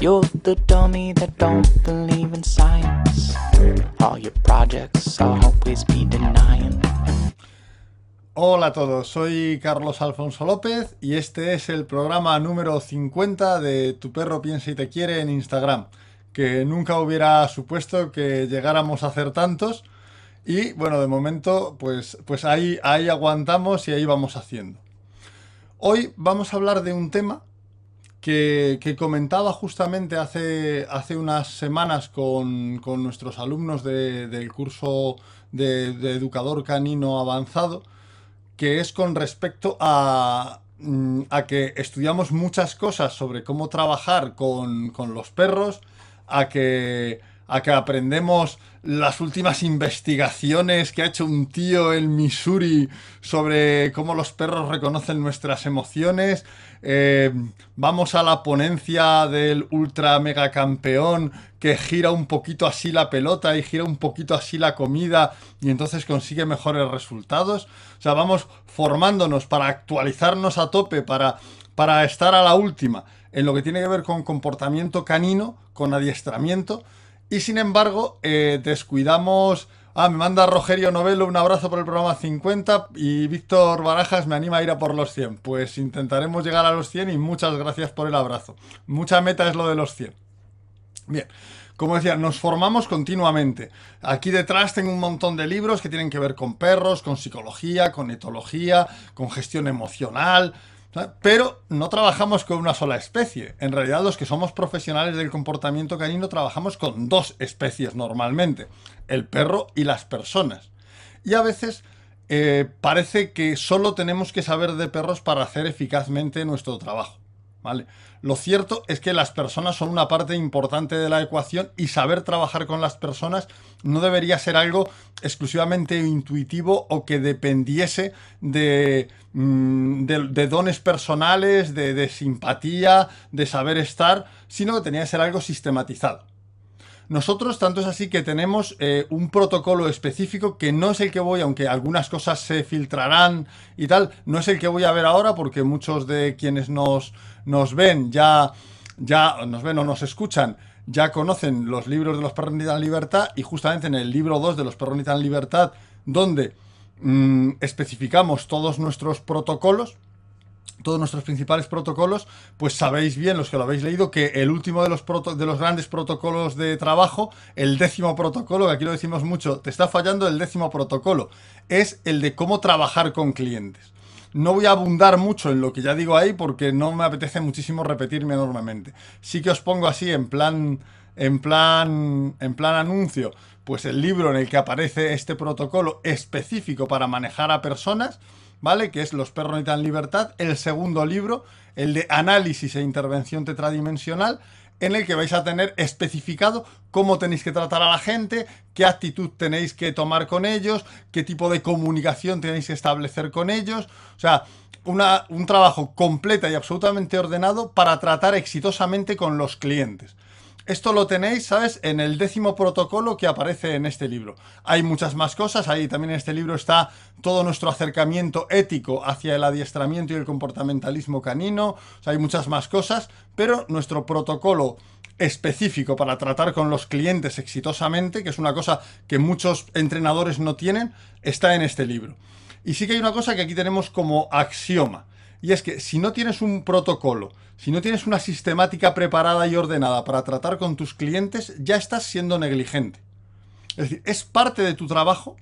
You're the dummy that don't believe in science. All your projects always be denying. Hola a todos, soy Carlos Alfonso López y este es el programa número 50 de Tu perro piensa y te quiere en Instagram, que nunca hubiera supuesto que llegáramos a hacer tantos y bueno, de momento pues, pues ahí, ahí aguantamos y ahí vamos haciendo. Hoy vamos a hablar de un tema que, comentaba justamente hace, hace unas semanas con, con nuestros alumnos de- del curso de, de educador canino avanzado, que es con respecto a, mm, a que estudiamos muchas cosas sobre cómo trabajar con, con los perros, a que, a que aprendemos las últimas investigaciones que ha hecho un tío en Missouri sobre cómo los perros reconocen nuestras emociones. Eh, vamos a la ponencia del ultra mega campeón que gira un poquito así la pelota y gira un poquito así la comida y entonces consigue mejores resultados. O sea, vamos formándonos para actualizarnos a tope, para, para estar a la última en lo que tiene que ver con comportamiento canino, con adiestramiento. Y sin embargo, eh, descuidamos. Ah, me manda Rogerio Novelo un abrazo por el programa 50 y Víctor Barajas me anima a ir a por los 100. Pues intentaremos llegar a los 100 y muchas gracias por el abrazo. Mucha meta es lo de los 100. Bien, como decía, nos formamos continuamente. Aquí detrás tengo un montón de libros que tienen que ver con perros, con psicología, con etología, con gestión emocional. Pero no trabajamos con una sola especie. En realidad los que somos profesionales del comportamiento canino trabajamos con dos especies normalmente. El perro y las personas. Y a veces eh, parece que solo tenemos que saber de perros para hacer eficazmente nuestro trabajo. ¿Vale? Lo cierto es que las personas son una parte importante de la ecuación y saber trabajar con las personas no debería ser algo exclusivamente intuitivo o que dependiese de, mm, dones personales, de, de simpatía, de saber estar, sino que tenía que ser algo sistematizado. Nosotros, tanto es así que tenemos eh, un protocolo específico que no es el que voy, aunque algunas cosas se filtrarán y tal, no es el que voy a ver ahora porque muchos de quienes nos, nos ven ya, ya nos ven o nos escuchan ya conocen los libros de los perros necesitan libertad y justamente en el libro 2 de los perros necesitan libertad donde mm, especificamos todos nuestros protocolos todos nuestros principales protocolos, pues sabéis bien, los que lo habéis leído, que el último de los, grandes protocolos de trabajo, el décimo protocolo, que aquí lo decimos mucho, te está fallando el décimo protocolo, es el de cómo trabajar con clientes. No voy a abundar mucho en lo que ya digo ahí porque no me apetece muchísimo repetirme enormemente. Sí que os pongo así en plan en plan en plan anuncio, pues el libro en el que aparece este protocolo específico para manejar a personas, ¿vale? Que es Los perros necesitan libertad, el segundo libro, el de análisis e intervención tetradimensional, en el que vais a tener especificado cómo tenéis que tratar a la gente, qué actitud tenéis que tomar con ellos, qué tipo de comunicación tenéis que establecer con ellos. O sea, una- un trabajo completo y absolutamente ordenado para tratar exitosamente con los clientes. Esto lo tenéis, ¿sabes? En el décimo protocolo que aparece en este libro. Hay muchas más cosas, ahí también en este libro está todo nuestro acercamiento ético hacia el adiestramiento y el comportamentalismo canino, hay muchas más cosas, pero nuestro protocolo específico para tratar con los clientes exitosamente, que es una cosa que muchos entrenadores no tienen, está en este libro. Y sí que hay una cosa que aquí tenemos como axioma. Y es que si no tienes un protocolo, si no tienes una sistemática preparada y ordenada para tratar con tus clientes, ya estás siendo negligente. Es decir, es parte de tu trabajo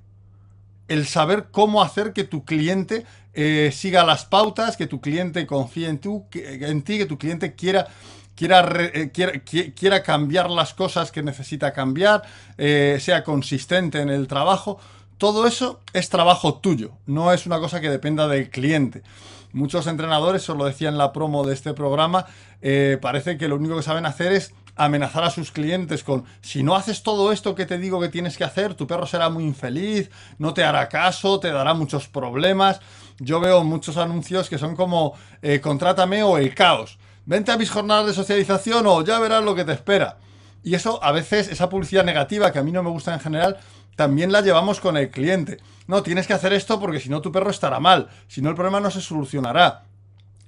el saber cómo hacer que tu cliente eh, siga las pautas, que tu cliente confíe en, tú, que- en ti, que tu cliente quiera, quiera, eh, quiera, qui- quiera cambiar las cosas que necesita cambiar, eh, sea consistente en el trabajo. Todo eso es trabajo tuyo, no es una cosa que dependa del cliente. Muchos entrenadores, os lo decía en la promo de este programa, eh, parece que lo único que saben hacer es amenazar a sus clientes con si no haces todo esto que te digo que tienes que hacer, tu perro será muy infeliz, no te hará caso, te dará muchos problemas. Yo veo muchos anuncios que son como eh, contrátame o el caos. Vente a mis jornadas de socialización o ya verás lo que te espera. Y eso a veces, esa publicidad negativa que a mí no me gusta en general, también la llevamos con el cliente. No, tienes que hacer esto porque si no tu perro estará mal, si no el problema no se solucionará,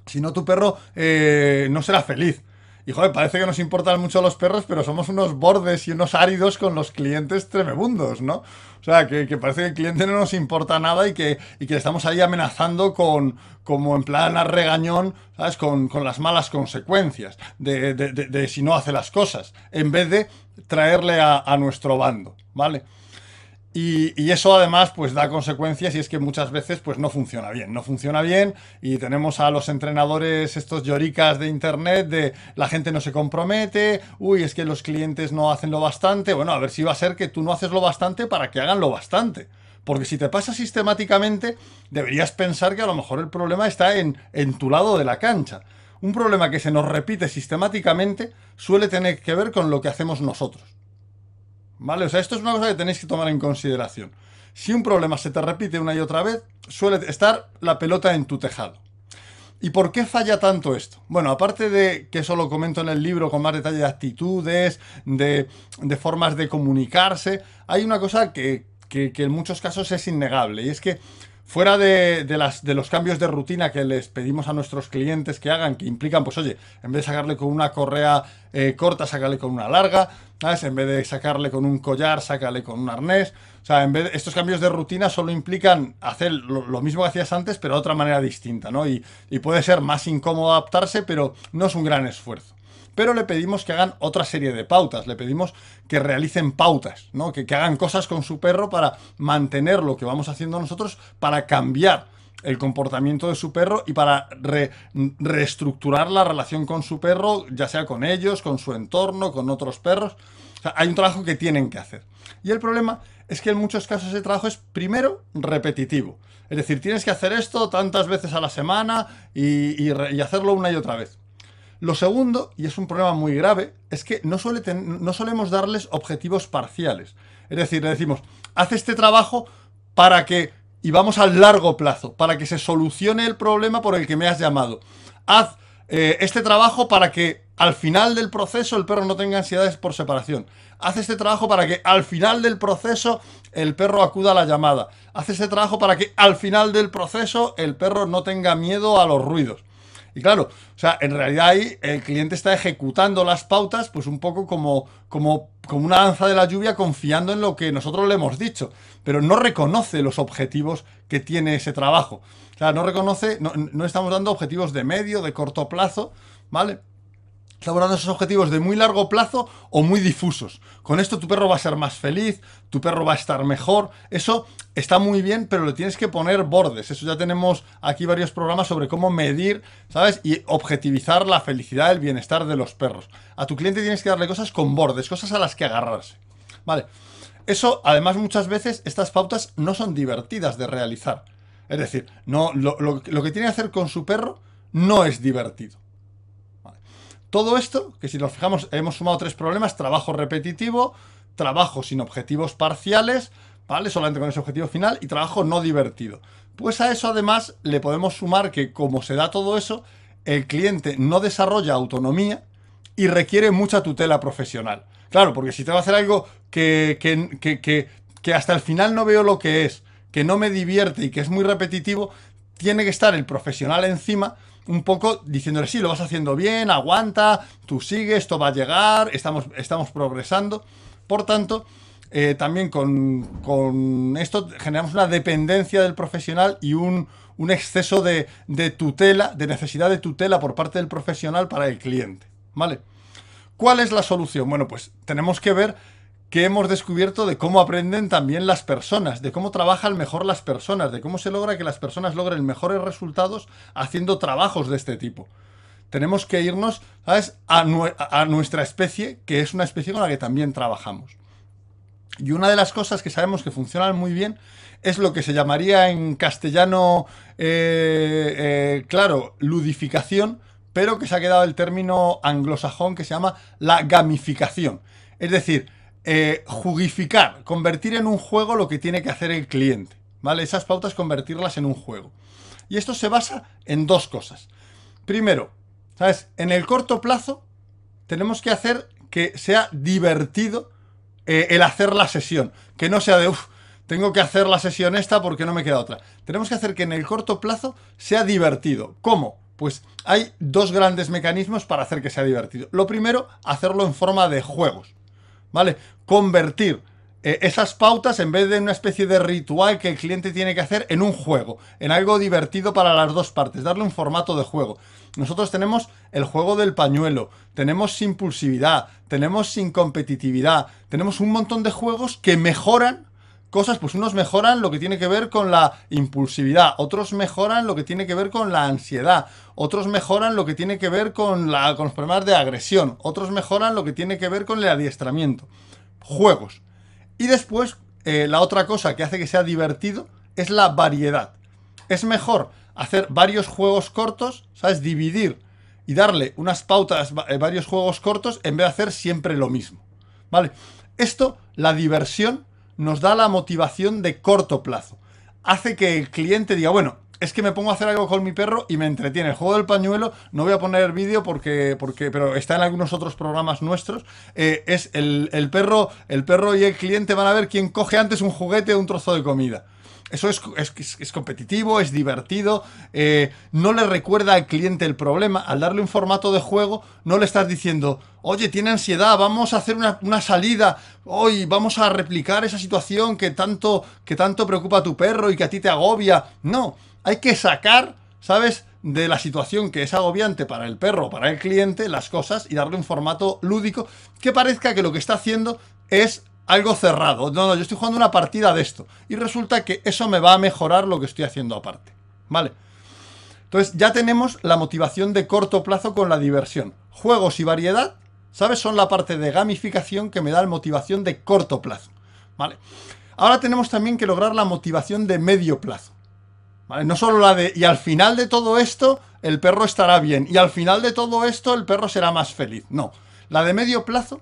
si no tu perro eh, no será feliz. Y joder, parece que nos importan mucho los perros, pero somos unos bordes y unos áridos con los clientes tremebundos, ¿no? O sea, que, parece que el cliente no nos importa nada y que, y que estamos ahí amenazando con, como en plan a regañón, ¿sabes? Con, las malas consecuencias de, si no hace las cosas, en vez de traerle a, a nuestro bando, ¿vale? Y, eso además pues da consecuencias y es que muchas veces pues no funciona bien, no funciona bien y tenemos a los entrenadores estos lloricas de internet de la gente no se compromete, uy es que los clientes no hacen lo bastante, bueno a ver si va a ser que tú no haces lo bastante para que hagan lo bastante. Porque si te pasa sistemáticamente, deberías pensar que a lo mejor el problema está en, en tu lado de la cancha. Un problema que se nos repite sistemáticamente suele tener que ver con lo que hacemos nosotros. ¿Vale? O sea, esto es una cosa que tenéis que tomar en consideración. Si un problema se te repite una y otra vez, suele estar la pelota en tu tejado. ¿Y por qué falla tanto esto? Bueno, aparte de que eso lo comento en el libro con más detalle de actitudes, de, formas de comunicarse, hay una cosa que, que en muchos casos es innegable y es que fuera de, las, de los cambios de rutina que les pedimos a nuestros clientes que hagan, que implican, pues oye, en vez de sacarle con una correa eh, corta, sacarle con una larga, ¿sabes? En vez de sacarle con un collar, sácale con un arnés. O sea, en vez de, estos cambios de rutina solo implican hacer lo, mismo que hacías antes, pero de otra manera distinta, ¿no? Y, y puede ser más incómodo adaptarse, pero no es un gran esfuerzo pero le pedimos que hagan otra serie de pautas, le pedimos que realicen pautas, ¿no? que, hagan cosas con su perro para mantener lo que vamos haciendo nosotros, para cambiar el comportamiento de su perro y para reestructurar la relación con su perro, ya sea con ellos, con su entorno, con otros perros. hay un trabajo que tienen que hacer. Y el problema es que en muchos casos ese trabajo es primero repetitivo. Es decir, tienes que hacer esto tantas veces a la semana y hacerlo una y otra vez. Lo segundo, y es un problema muy grave, es que no, suele no solemos darles objetivos parciales. Es decir, le decimos, haz este trabajo para que, y vamos al largo plazo, para que se solucione el problema por el que me has llamado. Haz eh, este trabajo para que al final del proceso el perro no tenga ansiedades por separación. Haz este trabajo para que al final del proceso el perro acuda a la llamada. Haz este trabajo para que al final del proceso el perro no tenga miedo a los ruidos. Y claro, o sea, en realidad ahí el cliente está ejecutando las pautas, pues un poco como, como, como una danza de la lluvia, confiando en lo que nosotros le hemos dicho, pero no reconoce los objetivos que tiene ese trabajo. O sea, no reconoce, no, no estamos dando objetivos de medio, de corto plazo, ¿vale? Elaborando esos objetivos de muy largo plazo o muy difusos. Con esto tu perro va a ser más feliz, tu perro va a estar mejor. Eso está muy bien, pero le tienes que poner bordes. Eso ya tenemos aquí varios programas sobre cómo medir, ¿sabes? Y objetivizar la felicidad, el bienestar de los perros. A tu cliente tienes que darle cosas con bordes, cosas a las que agarrarse. Vale. Eso, además, muchas veces estas pautas no son divertidas de realizar. Es decir, no, lo, lo que tiene que hacer con su perro no es divertido. Todo esto, que si nos fijamos, hemos sumado tres problemas, trabajo repetitivo, trabajo sin objetivos parciales, ¿vale? Solamente con ese objetivo final y trabajo no divertido. Pues a eso además le podemos sumar que como se da todo eso, el cliente no desarrolla autonomía y requiere mucha tutela profesional. Claro, porque si te va a hacer algo que, que, que hasta el final no veo lo que es, que no me divierte y que es muy repetitivo, tiene que estar el profesional encima un poco diciéndole, sí, lo vas haciendo bien, aguanta, tú sigues, esto va a llegar, estamos, estamos progresando. Por tanto, eh, también con, esto generamos una dependencia del profesional y un, exceso de, de, tutela, de necesidad de tutela por parte del profesional para el cliente. ¿Vale? ¿Cuál es la solución? Bueno, pues tenemos que ver que hemos descubierto de cómo aprenden también las personas, de cómo trabajan mejor las personas, de cómo se logra que las personas logren mejores resultados haciendo trabajos de este tipo. Tenemos que irnos, ¿sabes?, a, nuestra especie, que es una especie con la que también trabajamos. Y una de las cosas que sabemos que funcionan muy bien es lo que se llamaría en castellano, eh, eh, claro, ludificación, pero que se ha quedado el término anglosajón que se llama la gamificación. Es decir, eh, jugificar, convertir en un juego lo que tiene que hacer el cliente. ¿Vale? Esas pautas convertirlas en un juego. Y esto se basa en dos cosas. Primero, ¿sabes? En el corto plazo tenemos que hacer que sea divertido eh, el hacer la sesión. Que no sea de, uff, tengo que hacer la sesión esta porque no me queda otra. Tenemos que hacer que en el corto plazo sea divertido. ¿Cómo? Pues hay dos grandes mecanismos para hacer que sea divertido. Lo primero, hacerlo en forma de juegos. ¿Vale? Convertir eh, esas pautas en vez de una especie de ritual que el cliente tiene que hacer en un juego, en algo divertido para las dos partes, darle un formato de juego. Nosotros tenemos el juego del pañuelo, tenemos impulsividad, tenemos sin competitividad, tenemos un montón de juegos que mejoran cosas, pues unos mejoran lo que tiene que ver con la impulsividad, otros mejoran lo que tiene que ver con la ansiedad, otros mejoran lo que tiene que ver con, la, con los problemas de agresión, otros mejoran lo que tiene que ver con el adiestramiento. Juegos. Y después, eh, la otra cosa que hace que sea divertido es la variedad. Es mejor hacer varios juegos cortos, ¿sabes? Dividir y darle unas pautas, eh, varios juegos cortos, en vez de hacer siempre lo mismo. ¿Vale? Esto, la diversión, nos da la motivación de corto plazo. Hace que el cliente diga, bueno, es que me pongo a hacer algo con mi perro y me entretiene. El juego del pañuelo, no voy a poner vídeo porque, porque, pero está en algunos otros programas nuestros. Eh, es el, perro, el perro y el cliente van a ver quién coge antes un juguete o un trozo de comida. Eso es, es, competitivo, es divertido, eh, no le recuerda al cliente el problema. Al darle un formato de juego, no le estás diciendo, oye, tiene ansiedad, vamos a hacer una, una salida, hoy vamos a replicar esa situación que tanto, que tanto preocupa a tu perro y que a ti te agobia. No, hay que sacar, ¿sabes? De la situación que es agobiante para el perro para el cliente, las cosas y darle un formato lúdico que parezca que lo que está haciendo es algo cerrado. No, no, yo estoy jugando una partida de esto. Y resulta que eso me va a mejorar lo que estoy haciendo aparte. ¿Vale? Entonces ya tenemos la motivación de corto plazo con la diversión. Juegos y variedad, ¿sabes? Son la parte de gamificación que me da la motivación de corto plazo. ¿Vale? Ahora tenemos también que lograr la motivación de medio plazo. No solo la de, y al final de todo esto, el perro estará bien, y al final de todo esto, el perro será más feliz. No, la de medio plazo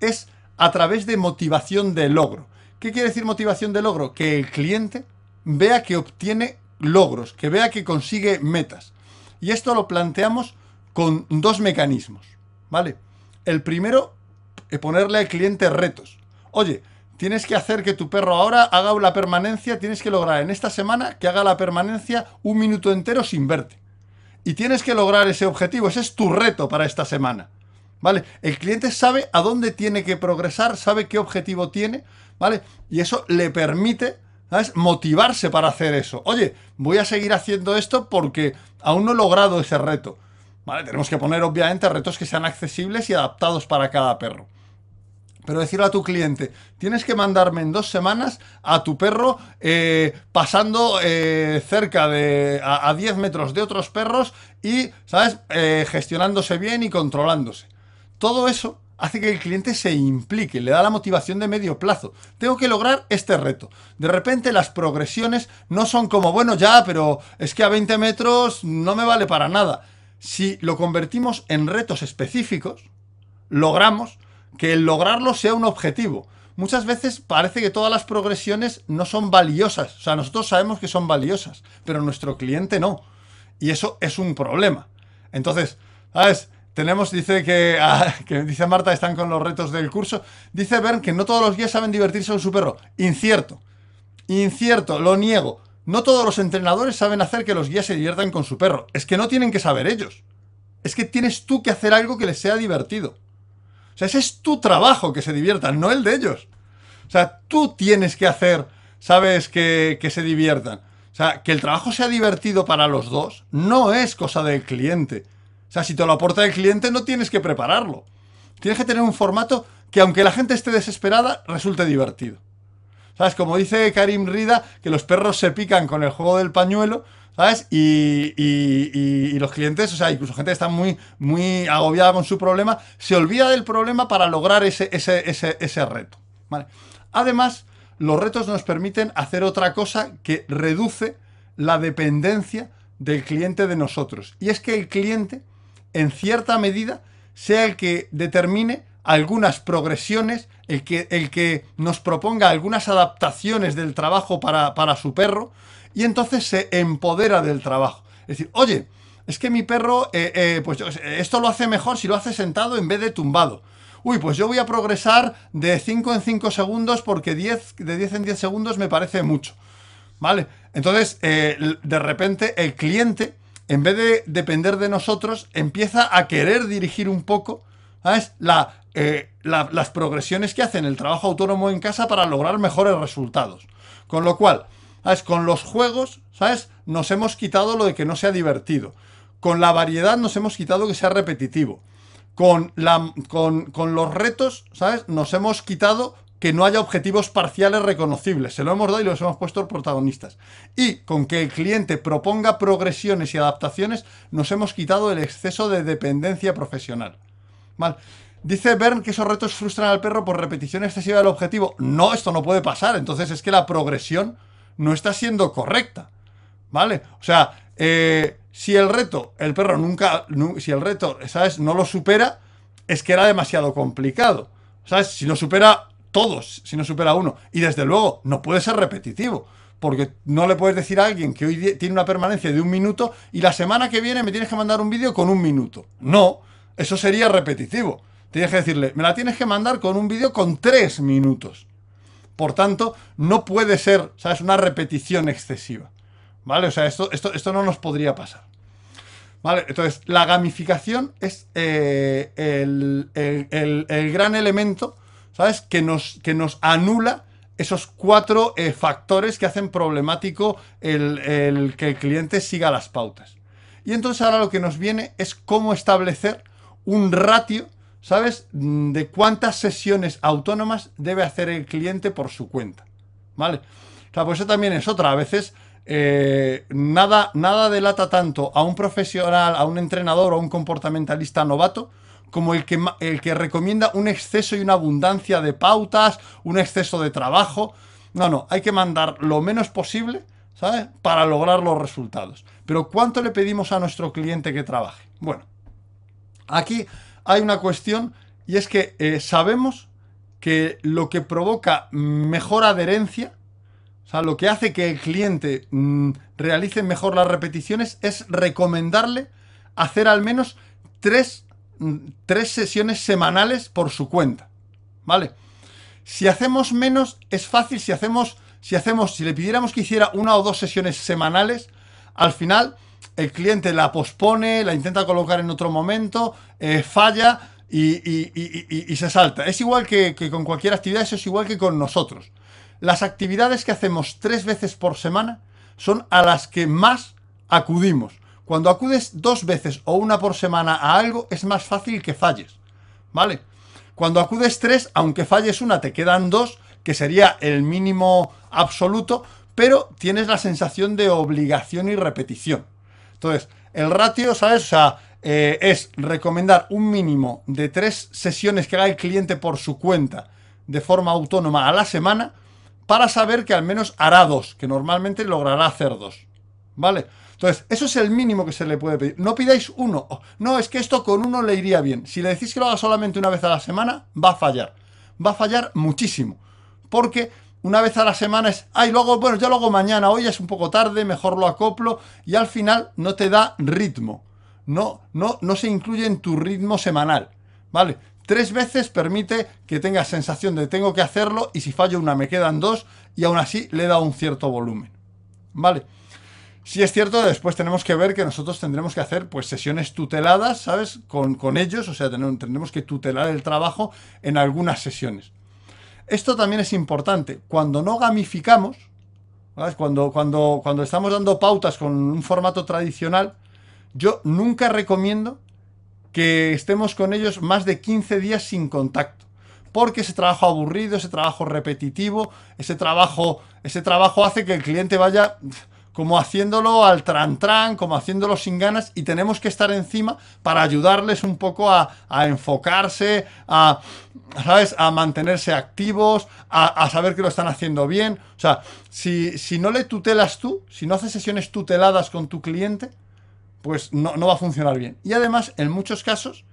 es a través de motivación de logro. ¿Qué quiere decir motivación de logro? Que el cliente vea que obtiene logros, que vea que consigue metas. Y esto lo planteamos con dos mecanismos, ¿vale? El primero, es ponerle al cliente retos. Oye, tienes que hacer que tu perro ahora haga la permanencia, tienes que lograr en esta semana que haga la permanencia un minuto entero sin verte. Y tienes que lograr ese objetivo, ese es tu reto para esta semana. ¿Vale? El cliente sabe a dónde tiene que progresar, sabe qué objetivo tiene, ¿vale? Y eso le permite, ¿sabes? Motivarse para hacer eso. Oye, voy a seguir haciendo esto porque aún no he logrado ese reto. ¿Vale? Tenemos que poner obviamente retos que sean accesibles y adaptados para cada perro. Pero decirle a tu cliente, tienes que mandarme en dos semanas a tu perro eh, pasando eh, cerca de a, 10 metros de otros perros y, ¿sabes?, eh, gestionándose bien y controlándose. Todo eso hace que el cliente se implique, le da la motivación de medio plazo. Tengo que lograr este reto. De repente las progresiones no son como, bueno, ya, pero es que a 20 metros no me vale para nada. Si lo convertimos en retos específicos, logramos que el lograrlo sea un objetivo. Muchas veces parece que todas las progresiones no son valiosas. O sea, nosotros sabemos que son valiosas, pero nuestro cliente no. Y eso es un problema. Entonces, ¿sabes? Tenemos, dice que, ah, que, dice Marta, están con los retos del curso. Dice Bern que no todos los guías saben divertirse con su perro. Incierto. Incierto, lo niego. No todos los entrenadores saben hacer que los guías se diviertan con su perro. Es que no tienen que saber ellos. Es que tienes tú que hacer algo que les sea divertido. Sea, ese es tu trabajo, que se diviertan, no el de ellos. O sea, tú tienes que hacer, ¿sabes? Que, que se diviertan. O sea, que el trabajo sea divertido para los dos no es cosa del cliente. O sea, si te lo aporta el cliente, no tienes que prepararlo. Tienes que tener un formato que, aunque la gente esté desesperada, resulte divertido. ¿Sabes? Como dice Karim Rida, que los perros se pican con el juego del pañuelo, ¿sabes? Y, los clientes, o sea, incluso gente que está muy, muy agobiada con su problema, se olvida del problema para lograr ese, ese, ese, ese reto. ¿vale? Además, los retos nos permiten hacer otra cosa que reduce la dependencia del cliente de nosotros. Y es que el cliente, en cierta medida, sea el que determine algunas progresiones, el que, el que nos proponga algunas adaptaciones del trabajo para, para su perro, y entonces se empodera del trabajo. Es decir, oye, es que mi perro, eh, eh, pues esto lo hace mejor si lo hace sentado en vez de tumbado. Uy, pues yo voy a progresar de 5 en 5 segundos porque 10, de 10 en 10 segundos me parece mucho. ¿Vale? Entonces, eh, de repente, el cliente en vez de depender de nosotros, empieza a querer dirigir un poco, ¿sabes? La, las progresiones que hacen el trabajo autónomo en casa para lograr mejores resultados. Con lo cual, Con los juegos, ¿sabes? Nos hemos quitado lo de que no sea divertido. Con la variedad nos hemos quitado que sea repetitivo. Con, la, con, con los retos, ¿sabes? Nos hemos quitado que no haya objetivos parciales reconocibles. Se lo hemos dado y los hemos puesto protagonistas. Y con que el cliente proponga progresiones y adaptaciones, nos hemos quitado el exceso de dependencia profesional. Mal. Dice Bern que esos retos frustran al perro por repetición excesiva del objetivo. No, esto no puede pasar. Entonces es que la progresión no está siendo correcta. ¿Vale? O sea, eh, si el reto, el perro nunca, si el reto, ¿sabes? No lo supera, es que era demasiado complicado. ¿Sabes? Si lo supera todos, si no supera uno. Y desde luego, no puede ser repetitivo. Porque no le puedes decir a alguien que hoy tiene una permanencia de un minuto y la semana que viene me tienes que mandar un vídeo con un minuto. No, eso sería repetitivo. Tienes que decirle, me la tienes que mandar con un vídeo con tres minutos. Por tanto, no puede ser, ¿sabes? Una repetición excesiva. ¿Vale? O sea, esto, esto, esto no nos podría pasar. ¿Vale? Entonces, la gamificación es eh, el, el gran elemento ¿sabes? Que nos, que nos anula esos cuatro eh, factores que hacen problemático el, que el cliente siga las pautas. Y entonces ahora lo que nos viene es cómo establecer un ratio, ¿sabes? De cuántas sesiones autónomas debe hacer el cliente por su cuenta. ¿Vale? O sea, pues eso también es otra. A veces eh, nada, nada delata tanto a un profesional, a un entrenador o a un comportamentalista novato como el que, el que recomienda un exceso y una abundancia de pautas, un exceso de trabajo. No, no, hay que mandar lo menos posible, ¿sabes? Para lograr los resultados. Pero ¿cuánto le pedimos a nuestro cliente que trabaje? Bueno, aquí hay una cuestión y es que eh, sabemos que lo que provoca mejor adherencia, o sea, lo que hace que el cliente mm, realice mejor las repeticiones es recomendarle hacer al menos tres tres sesiones semanales por su cuenta. ¿Vale? Si hacemos menos, es fácil. Si hacemos, si hacemos, si le pidiéramos que hiciera una o dos sesiones semanales, al final el cliente la pospone, la intenta colocar en otro momento, eh, falla y, se salta. Es igual que, que con cualquier actividad, eso es igual que con nosotros. Las actividades que hacemos tres veces por semana son a las que más acudimos. Cuando acudes dos veces o una por semana a algo, es más fácil que falles. ¿Vale? Cuando acudes tres, aunque falles una, te quedan dos, que sería el mínimo absoluto, pero tienes la sensación de obligación y repetición. Entonces, el ratio, ¿sabes? O sea, eh, es recomendar un mínimo de tres sesiones que haga el cliente por su cuenta de forma autónoma a la semana para saber que al menos hará dos, que normalmente logrará hacer dos. ¿Vale? Entonces, eso es el mínimo que se le puede pedir. No pidáis uno. No, es que esto con uno le iría bien. Si le decís que lo haga solamente una vez a la semana, va a fallar. Va a fallar muchísimo. Porque una vez a la semana es, ay, luego, bueno, ya lo hago mañana, hoy es un poco tarde, mejor lo acoplo, y al final no te da ritmo. No, no, no se incluye en tu ritmo semanal. ¿Vale? Tres veces permite que tengas sensación de tengo que hacerlo y si fallo una me quedan dos y aún así le da un cierto volumen. ¿Vale? Sí es cierto, después tenemos que ver que nosotros tendremos que hacer pues sesiones tuteladas, ¿sabes? Con, ellos, o sea, tendremos que tutelar el trabajo en algunas sesiones. Esto también es importante. Cuando no gamificamos, Cuando, cuando, cuando estamos dando pautas con un formato tradicional, yo nunca recomiendo que estemos con ellos más de 15 días sin contacto. Porque ese trabajo aburrido, ese trabajo repetitivo, ese trabajo, ese trabajo hace que el cliente vaya como haciéndolo al tran tran, como haciéndolo sin ganas y tenemos que estar encima para ayudarles un poco a, enfocarse, a, ¿sabes? A mantenerse activos, a, saber que lo están haciendo bien. O sea, si, si, no le tutelas tú, si no haces sesiones tuteladas con tu cliente, pues no, no va a funcionar bien. Y además, en muchos casos,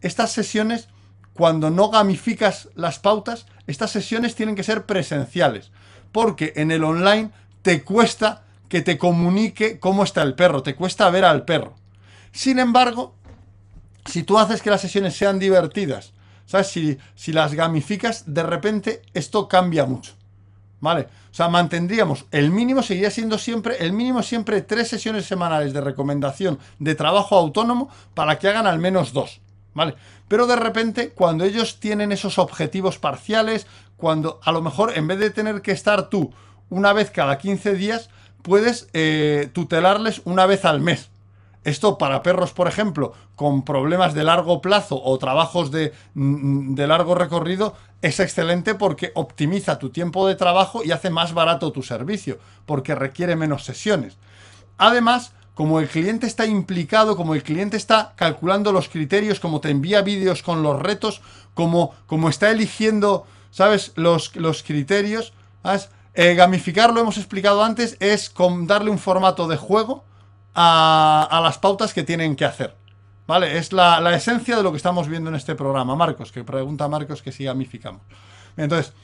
estas sesiones, cuando no gamificas las pautas, estas sesiones tienen que ser presenciales. Porque en el online te cuesta que te comunique cómo está el perro, te cuesta ver al perro. Sin embargo, si tú haces que las sesiones sean divertidas, ¿sabes? Si, si las gamificas, de repente esto cambia mucho. ¿Vale? O sea, mantendríamos el mínimo, seguiría siendo siempre, el mínimo siempre tres sesiones semanales de recomendación de trabajo autónomo para que hagan al menos dos. ¿Vale? Pero de repente, cuando ellos tienen esos objetivos parciales, cuando a lo mejor en vez de tener que estar tú una vez cada 15 días, puedes eh, tutelarles una vez al mes. Esto para perros, por ejemplo, con problemas de largo plazo o trabajos de, mm, de, largo recorrido, es excelente porque optimiza tu tiempo de trabajo y hace más barato tu servicio, porque requiere menos sesiones. Además, como el cliente está implicado, como el cliente está calculando los criterios, como te envía vídeos con los retos, como, como está eligiendo, ¿sabes?, los, los criterios, ¿sabes? Eh, gamificar, lo hemos explicado antes, es darle un formato de juego a, las pautas que tienen que hacer. ¿Vale? Es la, esencia de lo que estamos viendo en este programa. Marcos, que pregunta Marcos que si gamificamos. Entonces,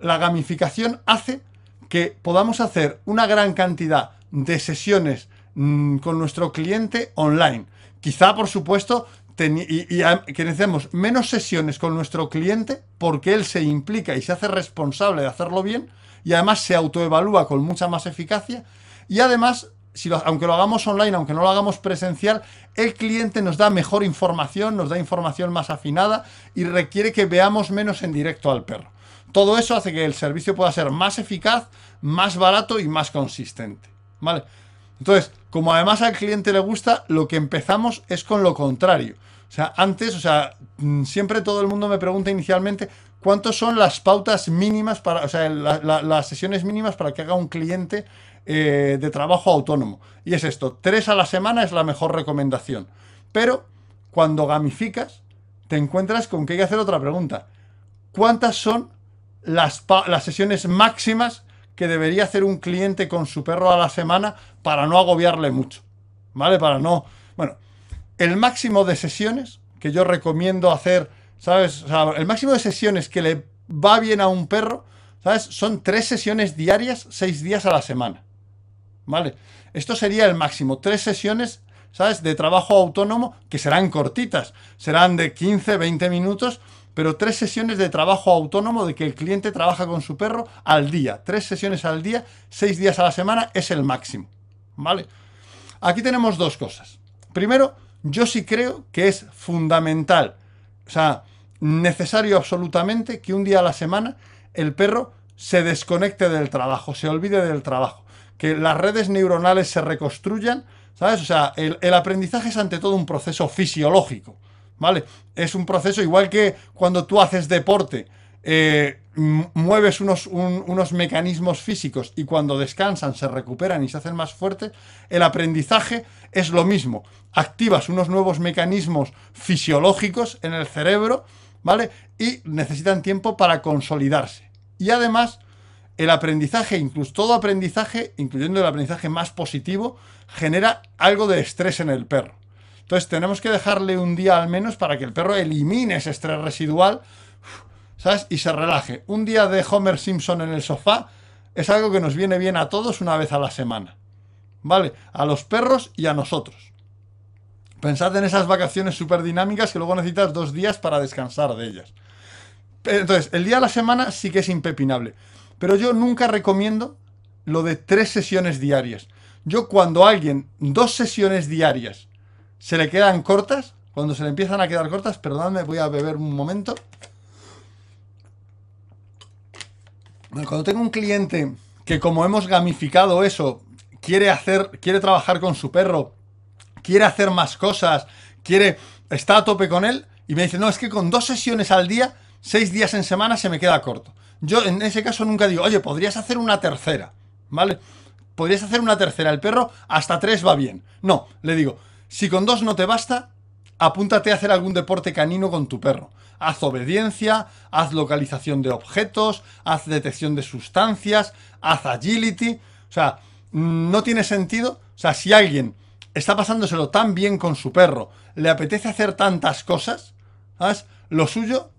la gamificación hace que podamos hacer una gran cantidad de sesiones mm, con nuestro cliente online. Quizá, por supuesto, y, que necesitemos menos sesiones con nuestro cliente porque él se implica y se hace responsable de hacerlo bien y además se autoevalúa con mucha más eficacia y además si aunque lo hagamos online, aunque no lo hagamos presencial, el cliente nos da mejor información, nos da información más afinada y requiere que veamos menos en directo al perro. Todo eso hace que el servicio pueda ser más eficaz, más barato y más consistente. ¿Vale? Entonces, como además al cliente le gusta, lo que empezamos es con lo contrario. O sea, antes, o sea, mm, siempre todo el mundo me pregunta inicialmente, ¿Cuántas son las pautas mínimas para, o sea, las sesiones mínimas para que haga un cliente eh, de trabajo autónomo? Y es esto, tres a la semana es la mejor recomendación. Pero cuando gamificas, te encuentras con que hay que hacer otra pregunta. ¿Cuántas son las, las sesiones máximas que debería hacer un cliente con su perro a la semana para no agobiarle mucho? ¿Vale? Para no... Bueno, el máximo de sesiones que yo recomiendo hacer ¿Sabes? El máximo de sesiones que le va bien a un perro, ¿sabes? Son tres sesiones diarias, seis días a la semana. ¿Vale? Esto sería el máximo. Tres sesiones, ¿sabes? De trabajo autónomo que serán cortitas. Serán de 15, 20 minutos, pero tres sesiones de trabajo autónomo de que el cliente trabaja con su perro al día. Tres sesiones al día, seis días a la semana es el máximo. ¿Vale? Aquí tenemos dos cosas. Primero, yo sí creo que es fundamental o sea, necesario absolutamente que un día a la semana el perro se desconecte del trabajo, se olvide del trabajo, que las redes neuronales se reconstruyan, ¿sabes? O sea, el, aprendizaje es ante todo un proceso fisiológico, ¿vale? Es un proceso igual que cuando tú haces deporte, eh, mueves unos, unos, mecanismos físicos y cuando descansan se recuperan y se hacen más fuertes, el aprendizaje es lo mismo. Activas unos nuevos mecanismos fisiológicos en el cerebro, ¿vale? Y necesitan tiempo para consolidarse. Y además, el aprendizaje, incluso todo aprendizaje, incluyendo el aprendizaje más positivo, genera algo de estrés en el perro. Entonces tenemos que dejarle un día al menos para que el perro elimine ese estrés residual ¿sabes? Y se relaje. Un día de Homer Simpson en el sofá es algo que nos viene bien a todos una vez a la semana. ¿Vale? A los perros y a nosotros. Pensad en esas vacaciones súper dinámicas que luego necesitas dos días para descansar de ellas. Entonces, el día a la semana sí que es impepinable. Pero yo nunca recomiendo lo de tres sesiones diarias. Yo cuando a alguien dos sesiones diarias se le quedan cortas, cuando se le empiezan a quedar cortas, perdóname, voy a beber un momento. Cuando tengo un cliente que como hemos gamificado eso, quiere hacer, quiere trabajar con su perro, quiere hacer más cosas, quiere, está a tope con él, y me dice, no, es que con dos sesiones al día, seis días en semana se me queda corto. Yo en ese caso nunca digo, oye, podrías hacer una tercera, ¿vale? Podrías hacer una tercera, el perro hasta tres va bien. No, le digo, si con dos no te basta, apúntate a hacer algún deporte canino con tu perro. Haz obediencia, haz localización de objetos, haz detección de sustancias, haz agility. O sea, no tiene sentido. O sea, si alguien está pasándoselo tan bien con su perro, le apetece hacer tantas cosas, ¿sabes? Lo suyo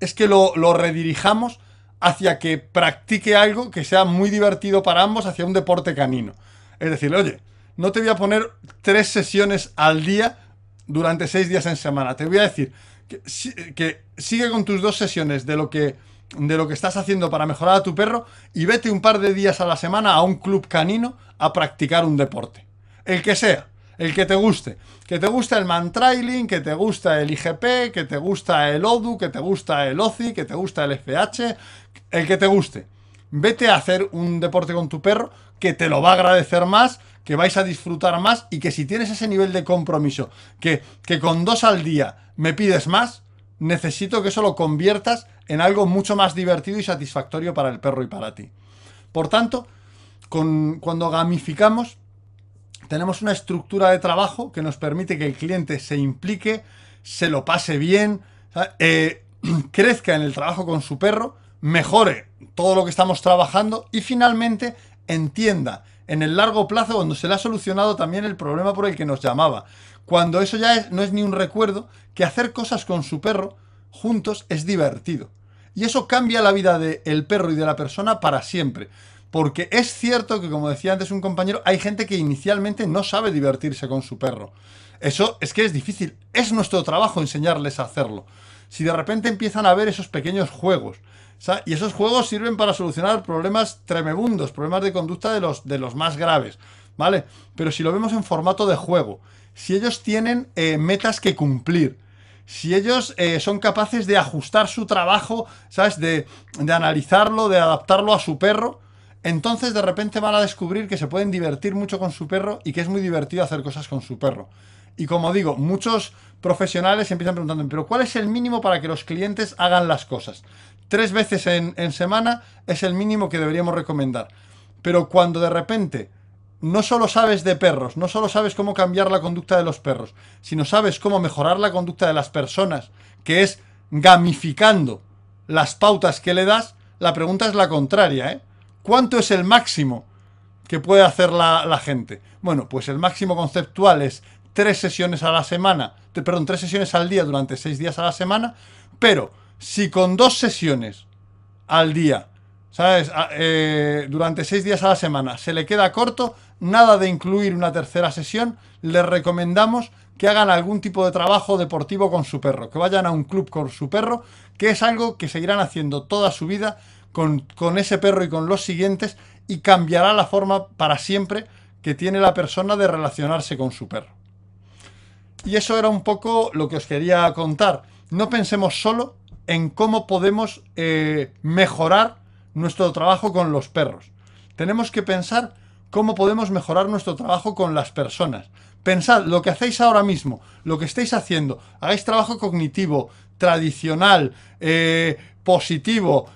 es que lo, lo redirijamos hacia que practique algo que sea muy divertido para ambos, hacia un deporte canino. Es decir, oye, no te voy a poner tres sesiones al día durante seis días en semana. Te voy a decir que, sigue con tus dos sesiones de lo que de lo que estás haciendo para mejorar a tu perro y vete un par de días a la semana a un club canino a practicar un deporte. El que sea, el que te guste. Que te gusta el mantrailing, que te gusta el IGP, que te gusta el ODU, que te gusta el OCI, que te gusta el FH, el que te guste. Vete a hacer un deporte con tu perro que te lo va a agradecer más, que vais a disfrutar más y que si tienes ese nivel de compromiso, que, que con dos al día me pides más, necesito que eso lo conviertas en algo mucho más divertido y satisfactorio para el perro y para ti. Por tanto, con, cuando gamificamos, tenemos una estructura de trabajo que nos permite que el cliente se implique, se lo pase bien, eh, crezca en el trabajo con su perro, mejore todo lo que estamos trabajando y finalmente entienda en el largo plazo cuando se le ha solucionado también el problema por el que nos llamaba. Cuando eso ya no es ni un recuerdo, que hacer cosas con su perro juntos es divertido. Y eso cambia la vida del perro y de la persona para siempre. Porque es cierto que, como decía antes un compañero, hay gente que inicialmente no sabe divertirse con su perro. Eso es que es difícil. Es nuestro trabajo enseñarles a hacerlo. Si de repente empiezan a ver esos pequeños juegos, y esos juegos sirven para solucionar problemas tremebundos, problemas de conducta de los, de los más graves, ¿vale? Pero si lo vemos en formato de juego, si ellos tienen eh, metas que cumplir, si ellos eh, son capaces de ajustar su trabajo, ¿sabes? De, de analizarlo, de adaptarlo a su perro, entonces de repente van a descubrir que se pueden divertir mucho con su perro y que es muy divertido hacer cosas con su perro. Y como digo, muchos profesionales empiezan preguntando, pero ¿cuál es el mínimo para que los clientes hagan las cosas? Tres veces en, semana es el mínimo que deberíamos recomendar. Pero cuando de repente no solo sabes de perros, no solo sabes cómo cambiar la conducta de los perros, sino sabes cómo mejorar la conducta de las personas, que es gamificando las pautas que le das, la pregunta es la contraria, ¿eh? ¿Cuánto es el máximo que puede hacer la, gente? Bueno, pues el máximo conceptual es tres sesiones a la semana, perdón, tres sesiones al día durante seis días a la semana, pero si con dos sesiones al día, ¿sabes? Eh, durante seis días a la semana se le queda corto, nada de incluir una tercera sesión, les recomendamos que hagan algún tipo de trabajo deportivo con su perro, que vayan a un club con su perro, que es algo que seguirán haciendo toda su vida con, ese perro y con los siguientes y cambiará la forma para siempre que tiene la persona de relacionarse con su perro. Y eso era un poco lo que os quería contar. No pensemos solo en cómo podemos eh, mejorar nuestro trabajo con los perros. Tenemos que pensar cómo podemos mejorar nuestro trabajo con las personas. Pensad lo que hacéis ahora mismo, lo que estáis haciendo, hagáis trabajo cognitivo, tradicional, eh, positivo.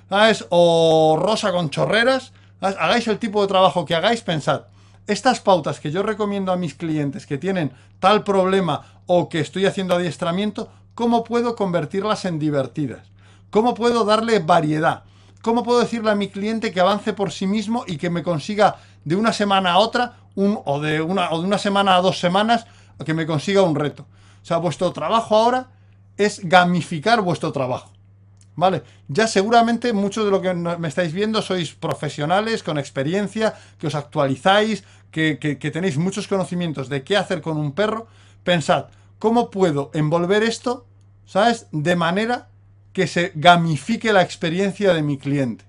O rosa con chorreras, hagáis el tipo de trabajo que hagáis, pensad, estas pautas que yo recomiendo a mis clientes que tienen tal problema o que estoy haciendo adiestramiento, ¿cómo puedo convertirlas en divertidas? ¿Cómo puedo darle variedad? ¿Cómo puedo decirle a mi cliente que avance por sí mismo y que me consiga de una semana a otra un, o, de una, o de una semana a dos semanas que me consiga un reto? O sea, vuestro trabajo ahora es gamificar vuestro trabajo. ¿Vale? Ya seguramente muchos de lo que me estáis viendo sois profesionales con experiencia, que os actualizáis, que, tenéis muchos conocimientos de qué hacer con un perro. Pensad, ¿cómo puedo envolver esto, ¿sabes? De manera que se gamifique la experiencia de mi cliente.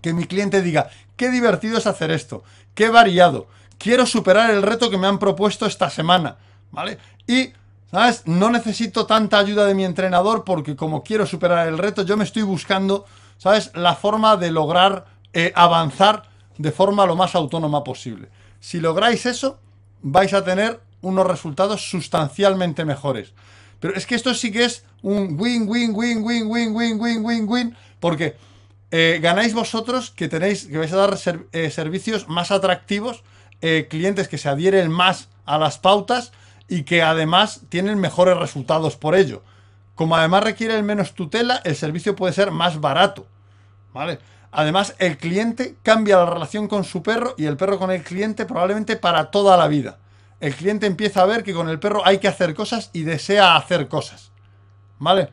Que mi cliente diga, qué divertido es hacer esto, qué variado, quiero superar el reto que me han propuesto esta semana, ¿vale? Y ¿Sabes? No necesito tanta ayuda de mi entrenador porque como quiero superar el reto, yo me estoy buscando, ¿sabes? La forma de lograr eh, avanzar de forma lo más autónoma posible. Si lográis eso, vais a tener unos resultados sustancialmente mejores. Pero es que esto sí que es un win, win, win, win, win, win, win, win, win, porque eh, ganáis vosotros que tenéis, que vais a dar eh, servicios más atractivos, clientes que se adhieren más a las pautas y que además tienen mejores resultados por ello. Como además requiere menos tutela, el servicio puede ser más barato. ¿Vale? Además, el cliente cambia la relación con su perro y el perro con el cliente probablemente para toda la vida. El cliente empieza a ver que con el perro hay que hacer cosas y desea hacer cosas. ¿Vale?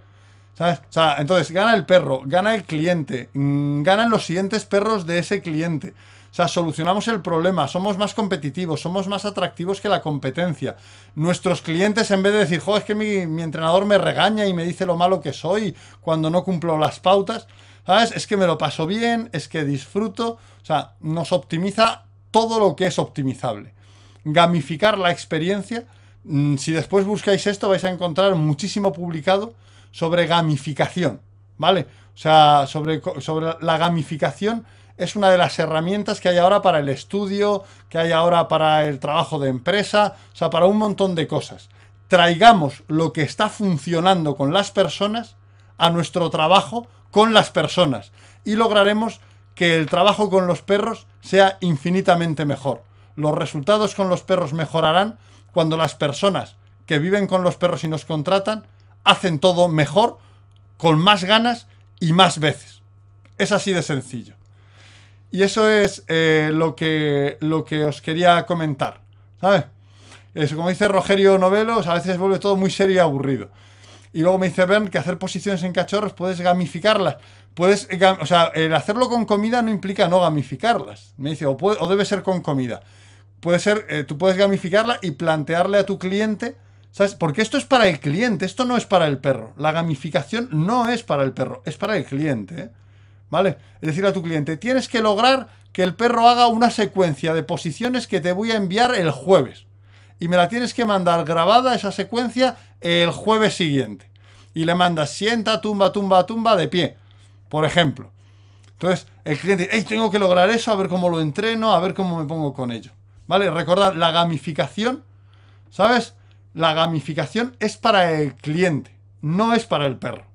O sea, entonces gana el perro, gana el cliente, mm, ganan los siguientes perros de ese cliente. O sea, solucionamos el problema, somos más competitivos, somos más atractivos que la competencia. Nuestros clientes, en vez de decir, joder, es que mi, mi entrenador me regaña y me dice lo malo que soy cuando no cumplo las pautas, ¿sabes? Es que me lo paso bien, es que disfruto, o sea, nos optimiza todo lo que es optimizable. Gamificar la experiencia. mm, Si después buscáis esto, vais a encontrar muchísimo publicado sobre gamificación, ¿vale? O sea, sobre, sobre la gamificación es una de las herramientas que hay ahora para el estudio, que hay ahora para el trabajo de empresa, o sea, para un montón de cosas. Traigamos lo que está funcionando con las personas a nuestro trabajo con las personas y lograremos que el trabajo con los perros sea infinitamente mejor. Los resultados con los perros mejorarán cuando las personas que viven con los perros y nos contratan hacen todo mejor, con más ganas y más veces. Es así de sencillo. Y eso es eh, lo, que, lo que os quería comentar. ¿Sabes? Como dice Rogerio Novelos, a veces vuelve todo muy serio y aburrido. Y luego me dice Bern que hacer posiciones en cachorros puedes gamificarlas. Puedes, o sea, el hacerlo con comida no implica no gamificarlas. Me dice, o, puede- o debe ser con comida. Puede ser, eh, tú puedes gamificarla y plantearle a tu cliente, ¿sabes? Porque esto es para el cliente, esto no es para el perro. La gamificación no es para el perro, es para el cliente, ¿eh? ¿Vale? Es decir, a tu cliente, tienes que lograr que el perro haga una secuencia de posiciones que te voy a enviar el jueves. Y me la tienes que mandar grabada esa secuencia el jueves siguiente. Y le mandas sienta, tumba, tumba, tumba de pie. Por ejemplo. Entonces, el cliente dice, "Ey, tengo que lograr eso, a ver cómo lo entreno, a ver cómo me pongo con ello. ¿Vale? Recordad, la gamificación, ¿sabes? La gamificación es para el cliente, no es para el perro.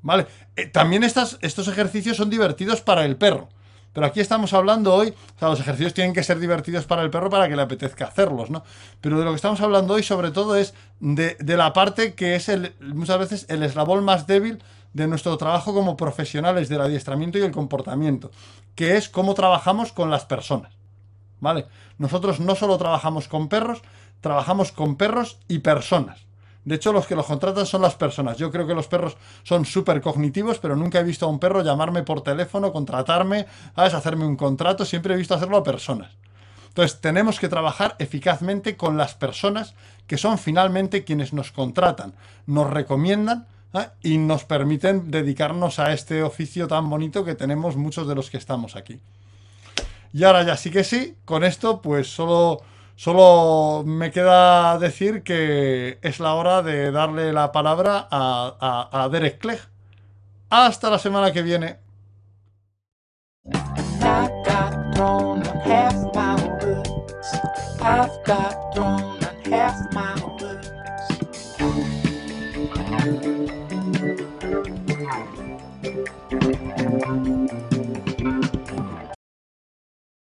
¿Vale? Eh, también estas, estos ejercicios son divertidos para el perro. Pero aquí estamos hablando hoy, o sea, los ejercicios tienen que ser divertidos para el perro para que le apetezca hacerlos, ¿no? Pero de lo que estamos hablando hoy sobre todo es de, de la parte que es el, muchas veces el eslabón más débil de nuestro trabajo como profesionales del adiestramiento y el comportamiento, que es cómo trabajamos con las personas. ¿Vale? Nosotros no solo trabajamos con perros, trabajamos con perros y personas. De hecho, los que los contratan son las personas. Yo creo que los perros son súper cognitivos, pero nunca he visto a un perro llamarme por teléfono, contratarme, ¿sabes? hacerme un contrato. Siempre he visto hacerlo a personas. Entonces, tenemos que trabajar eficazmente con las personas que son finalmente quienes nos contratan, nos recomiendan ¿eh? y nos permiten dedicarnos a este oficio tan bonito que tenemos muchos de los que estamos aquí. Y ahora ya sí que sí, con esto pues solo, solo me queda decir que es la hora de darle la palabra a, Derek Clegg. Hasta la semana que viene.